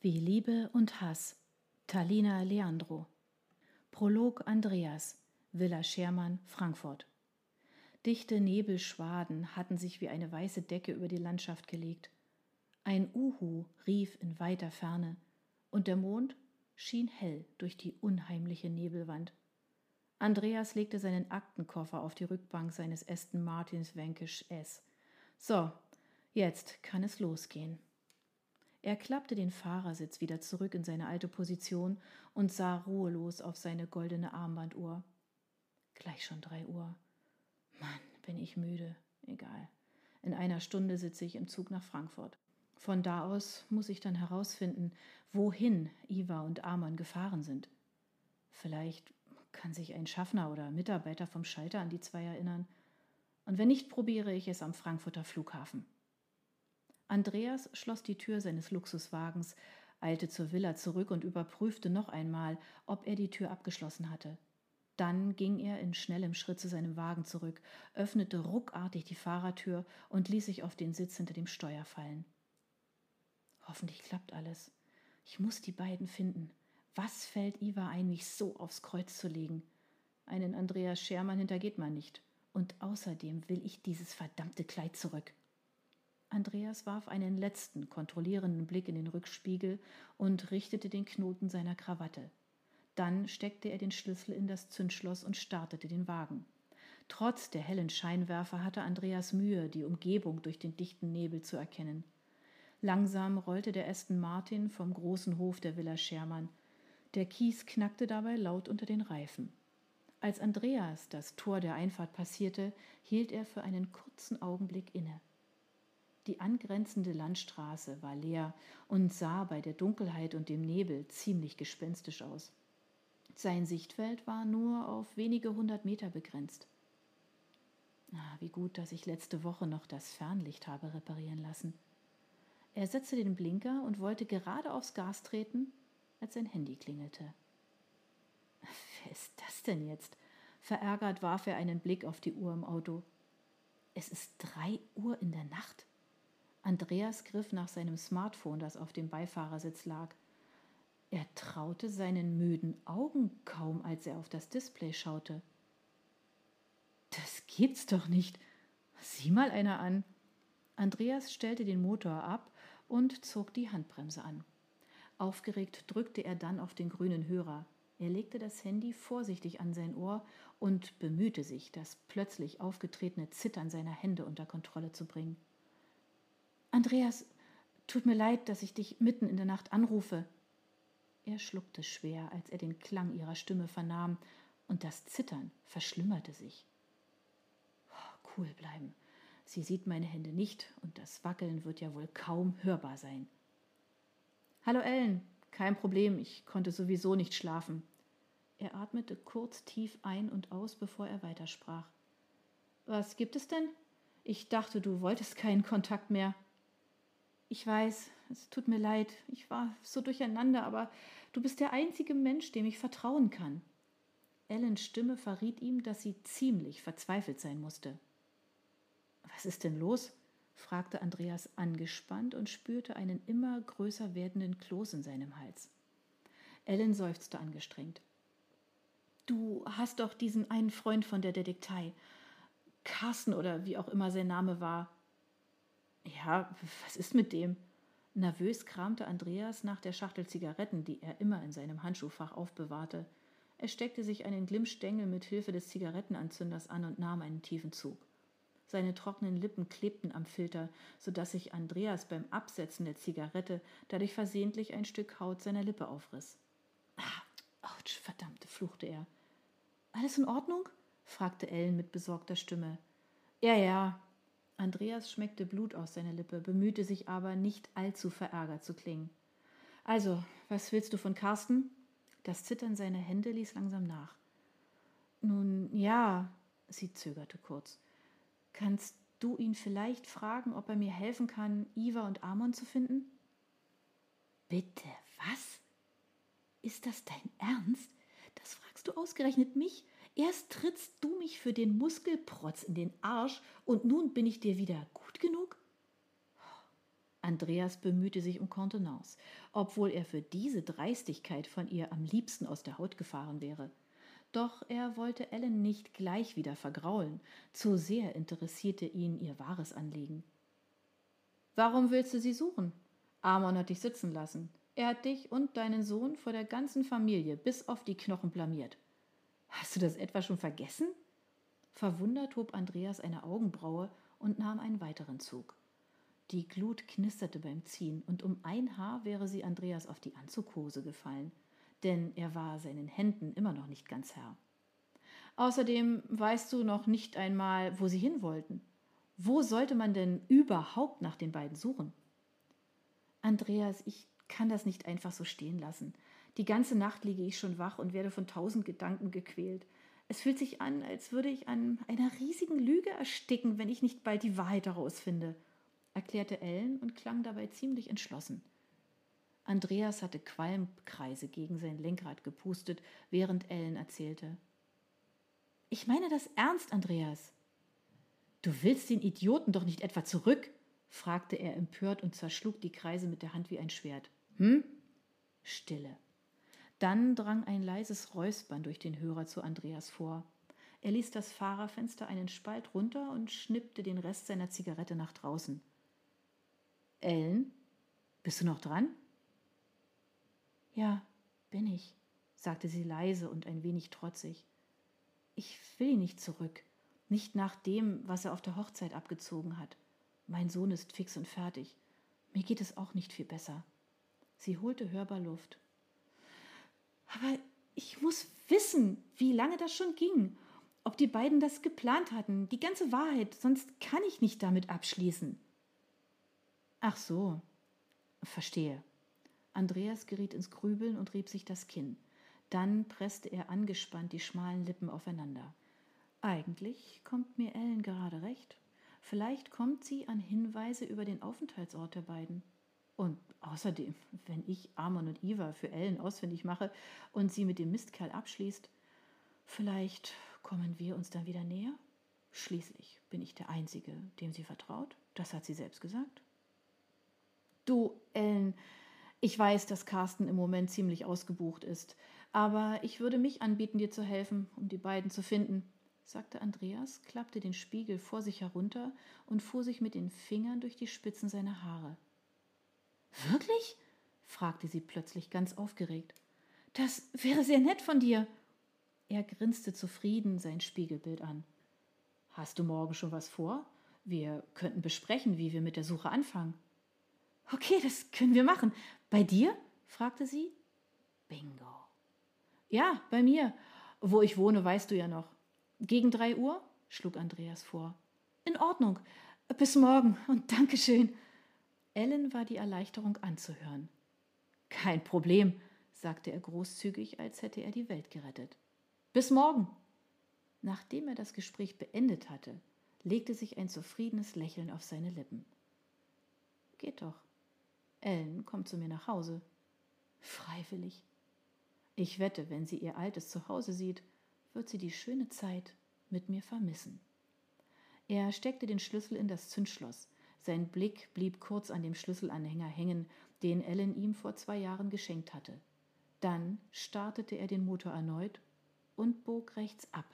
Wie Liebe und Hass. Talina Leandro. Prolog Andreas. Villa Schermann, Frankfurt. Dichte Nebelschwaden hatten sich wie eine weiße Decke über die Landschaft gelegt. Ein Uhu rief in weiter Ferne, und der Mond schien hell durch die unheimliche Nebelwand. Andreas legte seinen Aktenkoffer auf die Rückbank seines Aston Martins Vanquish S. So, jetzt kann es losgehen. Er klappte den Fahrersitz wieder zurück in seine alte Position und sah ruhelos auf seine goldene Armbanduhr. Gleich schon drei Uhr. Mann, bin ich müde. Egal. In einer Stunde sitze ich im Zug nach Frankfurt. Von da aus muss ich dann herausfinden, wohin Iva und Amon gefahren sind. Vielleicht kann sich ein Schaffner oder Mitarbeiter vom Schalter an die zwei erinnern. Und wenn nicht, probiere ich es am Frankfurter Flughafen. Andreas schloss die Tür seines Luxuswagens, eilte zur Villa zurück und überprüfte noch einmal, ob er die Tür abgeschlossen hatte. Dann ging er in schnellem Schritt zu seinem Wagen zurück, öffnete ruckartig die Fahrertür und ließ sich auf den Sitz hinter dem Steuer fallen. Hoffentlich klappt alles. Ich muss die beiden finden. Was fällt Iva ein, mich so aufs Kreuz zu legen? Einen Andreas Schermann hintergeht man nicht. Und außerdem will ich dieses verdammte Kleid zurück. Andreas warf einen letzten kontrollierenden Blick in den Rückspiegel und richtete den Knoten seiner Krawatte. Dann steckte er den Schlüssel in das Zündschloss und startete den Wagen. Trotz der hellen Scheinwerfer hatte Andreas Mühe, die Umgebung durch den dichten Nebel zu erkennen. Langsam rollte der Aston Martin vom großen Hof der Villa Schermann. Der Kies knackte dabei laut unter den Reifen. Als Andreas das Tor der Einfahrt passierte, hielt er für einen kurzen Augenblick inne. Die angrenzende Landstraße war leer und sah bei der Dunkelheit und dem Nebel ziemlich gespenstisch aus. Sein Sichtfeld war nur auf wenige hundert Meter begrenzt. Ah, wie gut, dass ich letzte Woche noch das Fernlicht habe reparieren lassen. Er setzte den Blinker und wollte gerade aufs Gas treten, als sein Handy klingelte. Wer ist das denn jetzt? Verärgert warf er einen Blick auf die Uhr im Auto. Es ist drei Uhr in der Nacht. Andreas griff nach seinem Smartphone, das auf dem Beifahrersitz lag. Er traute seinen müden Augen kaum, als er auf das Display schaute. Das gibt's doch nicht. Sieh mal einer an. Andreas stellte den Motor ab und zog die Handbremse an. Aufgeregt drückte er dann auf den grünen Hörer. Er legte das Handy vorsichtig an sein Ohr und bemühte sich, das plötzlich aufgetretene Zittern seiner Hände unter Kontrolle zu bringen. Andreas, tut mir leid, dass ich dich mitten in der Nacht anrufe. Er schluckte schwer, als er den Klang ihrer Stimme vernahm, und das Zittern verschlimmerte sich. Oh, cool bleiben. Sie sieht meine Hände nicht, und das Wackeln wird ja wohl kaum hörbar sein. Hallo Ellen, kein Problem, ich konnte sowieso nicht schlafen. Er atmete kurz tief ein und aus, bevor er weitersprach. Was gibt es denn? Ich dachte, du wolltest keinen Kontakt mehr. Ich weiß, es tut mir leid, ich war so durcheinander, aber du bist der einzige Mensch, dem ich vertrauen kann. Ellens Stimme verriet ihm, dass sie ziemlich verzweifelt sein musste. Was ist denn los? fragte Andreas angespannt und spürte einen immer größer werdenden Kloß in seinem Hals. Ellen seufzte angestrengt. Du hast doch diesen einen Freund von der Detektei. Carsten oder wie auch immer sein Name war. Ja, was ist mit dem? Nervös kramte Andreas nach der Schachtel Zigaretten, die er immer in seinem Handschuhfach aufbewahrte. Er steckte sich einen Glimmstängel mit Hilfe des Zigarettenanzünders an und nahm einen tiefen Zug. Seine trockenen Lippen klebten am Filter, so dass sich Andreas beim Absetzen der Zigarette dadurch versehentlich ein Stück Haut seiner Lippe aufriss. Ah, ouch, verdammt, fluchte er. Alles in Ordnung? fragte Ellen mit besorgter Stimme. Ja, ja, Andreas schmeckte Blut aus seiner Lippe, bemühte sich aber, nicht allzu verärgert zu klingen. Also, was willst du von Carsten? Das Zittern seiner Hände ließ langsam nach. Nun ja, sie zögerte kurz. Kannst du ihn vielleicht fragen, ob er mir helfen kann, Iva und Amon zu finden? Bitte, was? Ist das dein Ernst? Das fragst du ausgerechnet mich? Erst trittst du mich für den Muskelprotz in den Arsch und nun bin ich dir wieder gut genug? Andreas bemühte sich um Kontenance, obwohl er für diese Dreistigkeit von ihr am liebsten aus der Haut gefahren wäre. Doch er wollte Ellen nicht gleich wieder vergraulen, zu sehr interessierte ihn ihr wahres Anliegen. Warum willst du sie suchen? Amon hat dich sitzen lassen. Er hat dich und deinen Sohn vor der ganzen Familie bis auf die Knochen blamiert. Hast du das etwa schon vergessen? Verwundert hob Andreas eine Augenbraue und nahm einen weiteren Zug. Die Glut knisterte beim Ziehen, und um ein Haar wäre sie Andreas auf die Anzughose gefallen denn er war seinen Händen immer noch nicht ganz Herr. Außerdem weißt du noch nicht einmal, wo sie hin wollten. Wo sollte man denn überhaupt nach den beiden suchen? Andreas, ich kann das nicht einfach so stehen lassen. Die ganze Nacht liege ich schon wach und werde von tausend Gedanken gequält. Es fühlt sich an, als würde ich an einer riesigen Lüge ersticken, wenn ich nicht bald die Wahrheit herausfinde, erklärte Ellen und klang dabei ziemlich entschlossen. Andreas hatte Qualmkreise gegen sein Lenkrad gepustet, während Ellen erzählte. Ich meine das ernst, Andreas. Du willst den Idioten doch nicht etwa zurück? fragte er empört und zerschlug die Kreise mit der Hand wie ein Schwert. Hm? Stille. Dann drang ein leises Räuspern durch den Hörer zu Andreas vor. Er ließ das Fahrerfenster einen Spalt runter und schnippte den Rest seiner Zigarette nach draußen. Ellen, bist du noch dran? Ja, bin ich, sagte sie leise und ein wenig trotzig. Ich will ihn nicht zurück, nicht nach dem, was er auf der Hochzeit abgezogen hat. Mein Sohn ist fix und fertig. Mir geht es auch nicht viel besser. Sie holte hörbar Luft. Aber ich muss wissen, wie lange das schon ging, ob die beiden das geplant hatten, die ganze Wahrheit, sonst kann ich nicht damit abschließen. Ach so, verstehe. Andreas geriet ins Grübeln und rieb sich das Kinn. Dann presste er angespannt die schmalen Lippen aufeinander. Eigentlich kommt mir Ellen gerade recht. Vielleicht kommt sie an Hinweise über den Aufenthaltsort der beiden. Und außerdem, wenn ich Amon und Iva für Ellen ausfindig mache und sie mit dem Mistkerl abschließt, vielleicht kommen wir uns dann wieder näher? Schließlich bin ich der Einzige, dem sie vertraut. Das hat sie selbst gesagt. Du, Ellen, ich weiß, dass Carsten im Moment ziemlich ausgebucht ist, aber ich würde mich anbieten, dir zu helfen, um die beiden zu finden, sagte Andreas, klappte den Spiegel vor sich herunter und fuhr sich mit den Fingern durch die Spitzen seiner Haare. Wirklich? Fragte sie plötzlich ganz aufgeregt. Das wäre sehr nett von dir. Er grinste zufrieden sein Spiegelbild an. Hast du morgen schon was vor? Wir könnten besprechen, wie wir mit der Suche anfangen. Okay, das können wir machen. Bei dir? fragte sie. Bingo. Ja, bei mir. Wo ich wohne, weißt du ja noch. Gegen drei Uhr? schlug Andreas vor. In Ordnung. Bis morgen und Dankeschön. Ellen war die Erleichterung anzuhören. Kein Problem, sagte er großzügig, als hätte er die Welt gerettet. Bis morgen. Nachdem er das Gespräch beendet hatte, legte sich ein zufriedenes Lächeln auf seine Lippen. Geht doch. Ellen kommt zu mir nach Hause. Freiwillig. Ich wette, wenn sie ihr altes Zuhause sieht, wird sie die schöne Zeit mit mir vermissen. Er steckte den Schlüssel in das Zündschloss. Sein Blick blieb kurz an dem Schlüsselanhänger hängen, den Ellen ihm vor zwei Jahren geschenkt hatte. Dann startete er den Motor erneut und bog rechts ab.